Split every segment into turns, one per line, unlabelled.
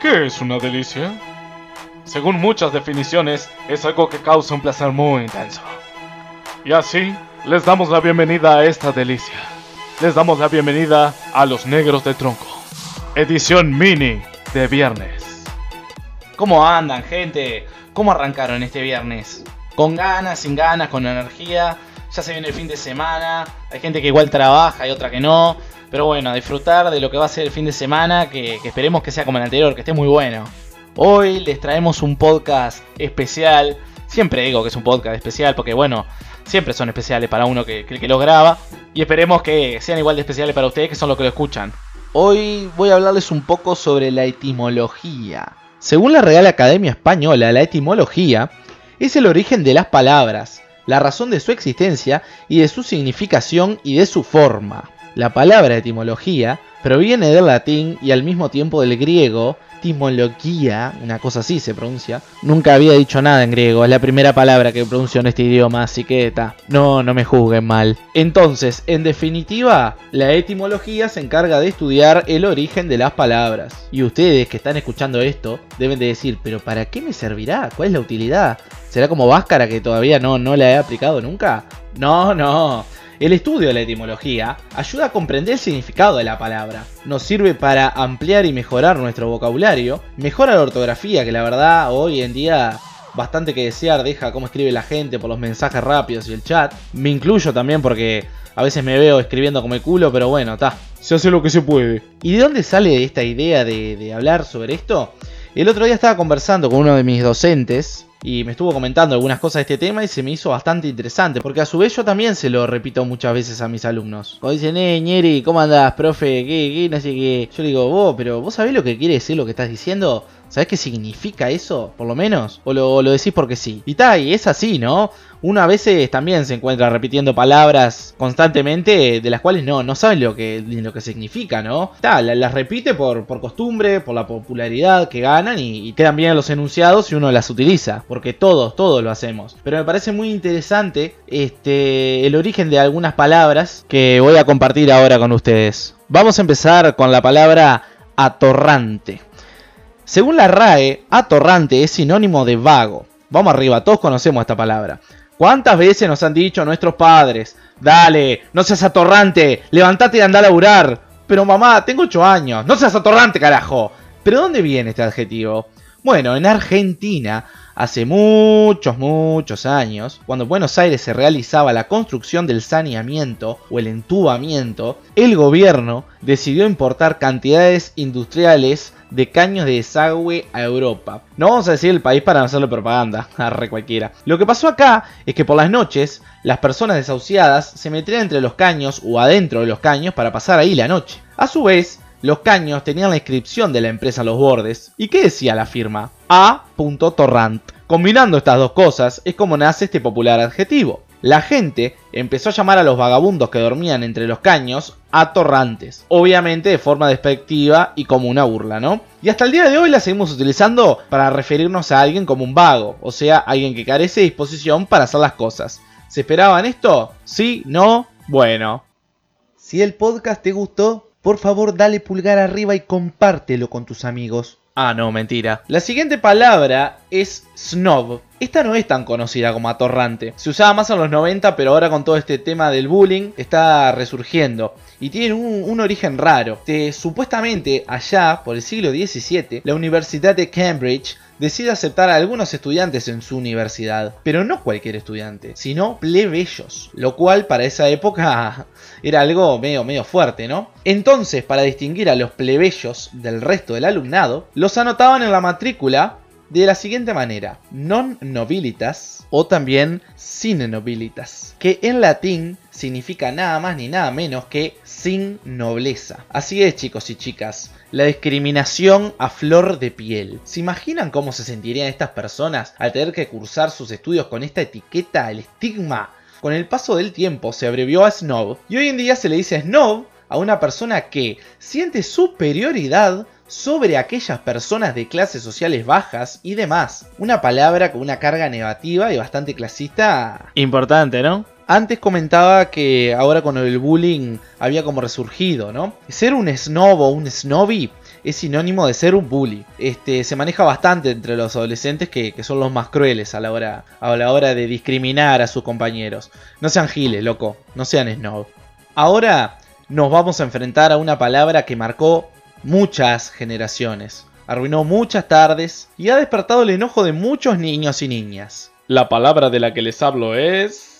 ¿Qué es una delicia? Según muchas definiciones, es algo que causa un placer muy intenso. Y así, les damos la bienvenida a esta delicia. Les damos la bienvenida a Los Negros de Tronco. Edición mini de viernes.
¿Cómo andan, gente? ¿Cómo arrancaron este viernes? ¿Con ganas, sin ganas, con energía? Ya se viene el fin de semana. Hay gente que igual trabaja y otra que no. Pero bueno, a disfrutar de lo que va a ser el fin de semana, que, esperemos que sea como el anterior, que esté muy bueno. Hoy les traemos un podcast especial. Siempre digo que es un podcast especial porque bueno, siempre son especiales para uno que, que, que lo graba. Y esperemos que sean igual de especiales para ustedes que son los que lo escuchan. Hoy voy a hablarles un poco sobre la etimología. Según la Real Academia Española, la etimología es el origen de las palabras, la razón de su existencia y de su significación y de su forma. La palabra etimología proviene del latín y al mismo tiempo del griego, etimología, una cosa así se pronuncia. Nunca había dicho nada en griego, es la primera palabra que pronuncio en este idioma, así que. No, no me juzguen mal. Entonces, en definitiva, la etimología se encarga de estudiar el origen de las palabras. Y ustedes que están escuchando esto deben de decir, pero ¿para qué me servirá? ¿Cuál es la utilidad? ¿Será como Váscara que todavía no, no la he aplicado nunca? No, no. El estudio de la etimología ayuda a comprender el significado de la palabra, nos sirve para ampliar y mejorar nuestro vocabulario, mejora la ortografía que la verdad hoy en día bastante que desear deja cómo escribe la gente por los mensajes rápidos y el chat, me incluyo también porque a veces me veo escribiendo como el culo, pero bueno, está, se hace lo que se puede. ¿Y de dónde sale esta idea de, de hablar sobre esto? El otro día estaba conversando con uno de mis docentes, y me estuvo comentando algunas cosas de este tema y se me hizo bastante interesante, porque a su vez yo también se lo repito muchas veces a mis alumnos. Cuando dicen, eh, Ñeri, ¿cómo andás, profe? ¿Qué, qué? No sé qué. Yo digo, vos, pero ¿vos sabés lo que quiere decir lo que estás diciendo? ¿Sabés qué significa eso, por lo menos? ¿O lo, lo decís porque sí? Y tal, y es así, ¿no? Uno a veces también se encuentra repitiendo palabras constantemente de las cuales no, no saben lo que, lo que significa, ¿no? Tal, las repite por, por costumbre, por la popularidad que ganan y, quedan bien los enunciados y uno las utiliza. Porque todos, todos lo hacemos. Pero me parece muy interesante este, el origen de algunas palabras que voy a compartir ahora con ustedes. Vamos a empezar con la palabra atorrante. Según la RAE, atorrante es sinónimo de vago. Vamos arriba, todos conocemos esta palabra. ¿Cuántas veces nos han dicho nuestros padres? Dale, no seas atorrante, levántate y anda a laburar. Pero mamá, tengo 8 años, no seas atorrante, carajo. ¿Pero dónde viene este adjetivo? Bueno, en Argentina, hace muchos, muchos años, cuando en Buenos Aires se realizaba la construcción del saneamiento o el entubamiento, el gobierno decidió importar cantidades industriales de caños de desagüe a Europa. No vamos a decir el país para no hacerle propaganda, arre cualquiera. Lo que pasó acá es que por las noches las personas desahuciadas se metían entre los caños o adentro de los caños para pasar ahí la noche. A su vez, los caños tenían la inscripción de la empresa a los bordes. ¿Y qué decía la firma? A. Torrant. Combinando estas dos cosas es como nace este popular adjetivo. La gente empezó a llamar a los vagabundos que dormían entre los caños atorrantes, obviamente de forma despectiva y como una burla, ¿no? Y hasta el día de hoy la seguimos utilizando para referirnos a alguien como un vago, o sea, alguien que carece de disposición para hacer las cosas. ¿Se esperaban esto? ¿Sí? ¿No? Bueno. Si el podcast te gustó, por favor dale pulgar arriba y compártelo con tus amigos. Ah, no, mentira. La siguiente palabra es snob. Esta no es tan conocida como atorrante. Se usaba más en los 90, pero ahora con todo este tema del bullying está resurgiendo. Y tiene un, origen raro. De, supuestamente allá, por el siglo XVII, la Universidad de Cambridge decide aceptar a algunos estudiantes en su universidad, pero no cualquier estudiante, sino plebeyos, lo cual para esa época era algo medio, medio fuerte, ¿no? Entonces, para distinguir a los plebeyos del resto del alumnado, los anotaban en la matrícula de la siguiente manera, non nobilitas o también sine nobilitas, que en latín significa nada más ni nada menos que sin nobleza. Así es chicos y chicas, la discriminación a flor de piel. ¿Se imaginan cómo se sentirían estas personas al tener que cursar sus estudios con esta etiqueta, el estigma? Con el paso del tiempo se abrevió a snob y hoy en día se le dice snob a una persona que siente superioridad sobre aquellas personas de clases sociales bajas y demás. Una palabra con una carga negativa y bastante clasista. Importante, ¿no? Antes comentaba que ahora con el bullying había como resurgido, ¿no? Ser un snob o un snobby es sinónimo de ser un bully. Este, se maneja bastante entre los adolescentes que, son los más crueles a la, hora, a la hora de discriminar a sus compañeros. No sean giles, loco, no sean snob. Ahora nos vamos a enfrentar a una palabra que marcó muchas generaciones, arruinó muchas tardes y ha despertado el enojo de muchos niños y niñas.
La palabra de la que les hablo es...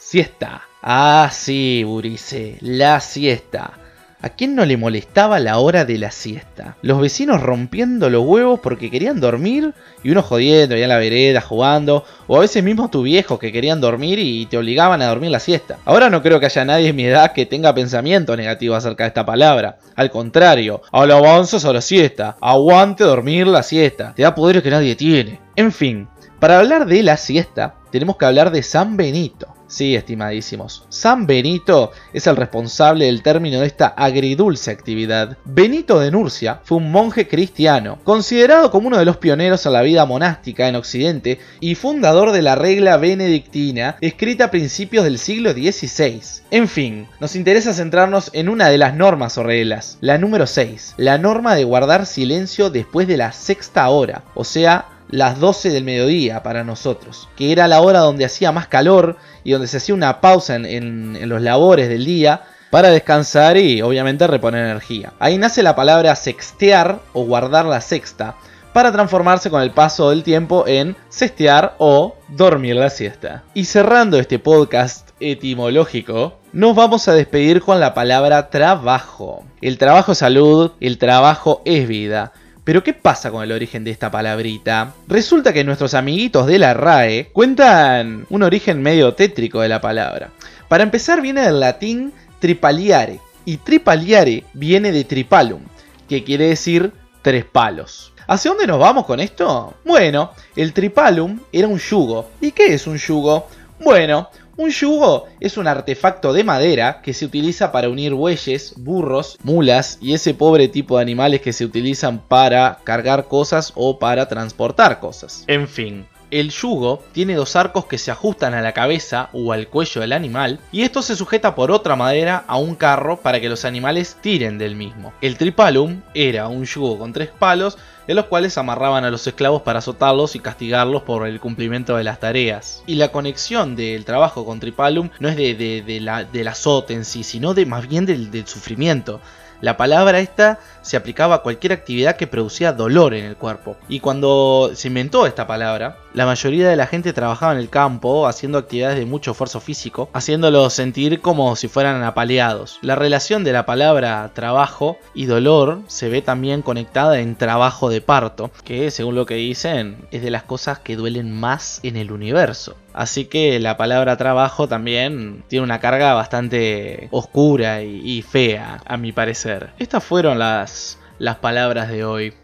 Siesta. Ah, sí, Burice, la siesta. ¿A quién no le molestaba la hora de la siesta? Los vecinos rompiendo los huevos porque querían dormir y uno jodiendo allá en la vereda jugando, o a veces mismo tu viejo que querían dormir y te obligaban a dormir la siesta. Ahora no creo que haya nadie en mi edad que tenga pensamiento negativo acerca de esta palabra. Al contrario, alabanzas a la siesta, aguante dormir la siesta, te da poderes que nadie tiene. En fin, para hablar de la siesta, tenemos que hablar de San Benito. Sí, estimadísimos. San Benito es el responsable del término de esta agridulce actividad. Benito de Nurcia fue un monje cristiano, considerado como uno de los pioneros en la vida monástica en Occidente y fundador de la regla benedictina, escrita a principios del siglo XVI. En fin, nos interesa centrarnos en una de las normas o reglas, la número 6, la norma de guardar silencio después de la sexta hora, o sea, las 12 del mediodía para nosotros, que era la hora donde hacía más calor y donde se hacía una pausa en, los labores del día para descansar y obviamente reponer energía. Ahí nace la palabra sextear o guardar la sexta, para transformarse con el paso del tiempo en sextear o dormir la siesta. Y cerrando este podcast etimológico, nos vamos a despedir con la palabra trabajo. El trabajo es salud, el trabajo es vida. Pero ¿qué pasa con el origen de esta palabrita? Resulta que nuestros amiguitos de la RAE cuentan un origen medio tétrico de la palabra. Para empezar viene del latín tripaliare, y tripaliare viene de tripalum, que quiere decir tres palos. ¿Hacia dónde nos vamos con esto? Bueno, el tripalum era un yugo. ¿Y qué es un yugo? Bueno, un yugo es un artefacto de madera que se utiliza para unir bueyes, burros, mulas y ese pobre tipo de animales que se utilizan para cargar cosas o para transportar cosas. En fin, el yugo tiene dos arcos que se ajustan a la cabeza o al cuello del animal y esto se sujeta por otra madera a un carro para que los animales tiren del mismo. El tripalum era un yugo con tres palos en los cuales amarraban a los esclavos para azotarlos y castigarlos por el cumplimiento de las tareas. Y la conexión del trabajo con Tripalum no es de, la, del azote en sí, sino de más bien del sufrimiento. La palabra esta se aplicaba a cualquier actividad que producía dolor en el cuerpo. Y cuando se inventó esta palabra, la mayoría de la gente trabajaba en el campo haciendo actividades de mucho esfuerzo físico, haciéndolos sentir como si fueran apaleados. La relación de la palabra trabajo y dolor se ve también conectada en trabajo de parto, que según lo que dicen es de las cosas que duelen más en el universo. Así que la palabra trabajo también tiene una carga bastante oscura y, fea, a mi parecer. Estas fueron las las, palabras de hoy.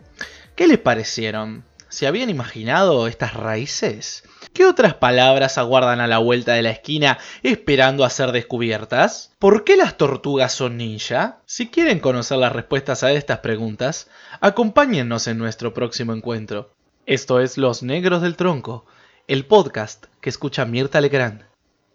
¿Qué les parecieron? ¿Se habían imaginado estas raíces? ¿Qué otras palabras aguardan a la vuelta de la esquina esperando a ser descubiertas? ¿Por qué las tortugas son ninja? Si quieren conocer las respuestas a estas preguntas, acompáñennos en nuestro próximo encuentro. Esto es Los Negros del Tronco, el podcast que escucha Mirta Legrand.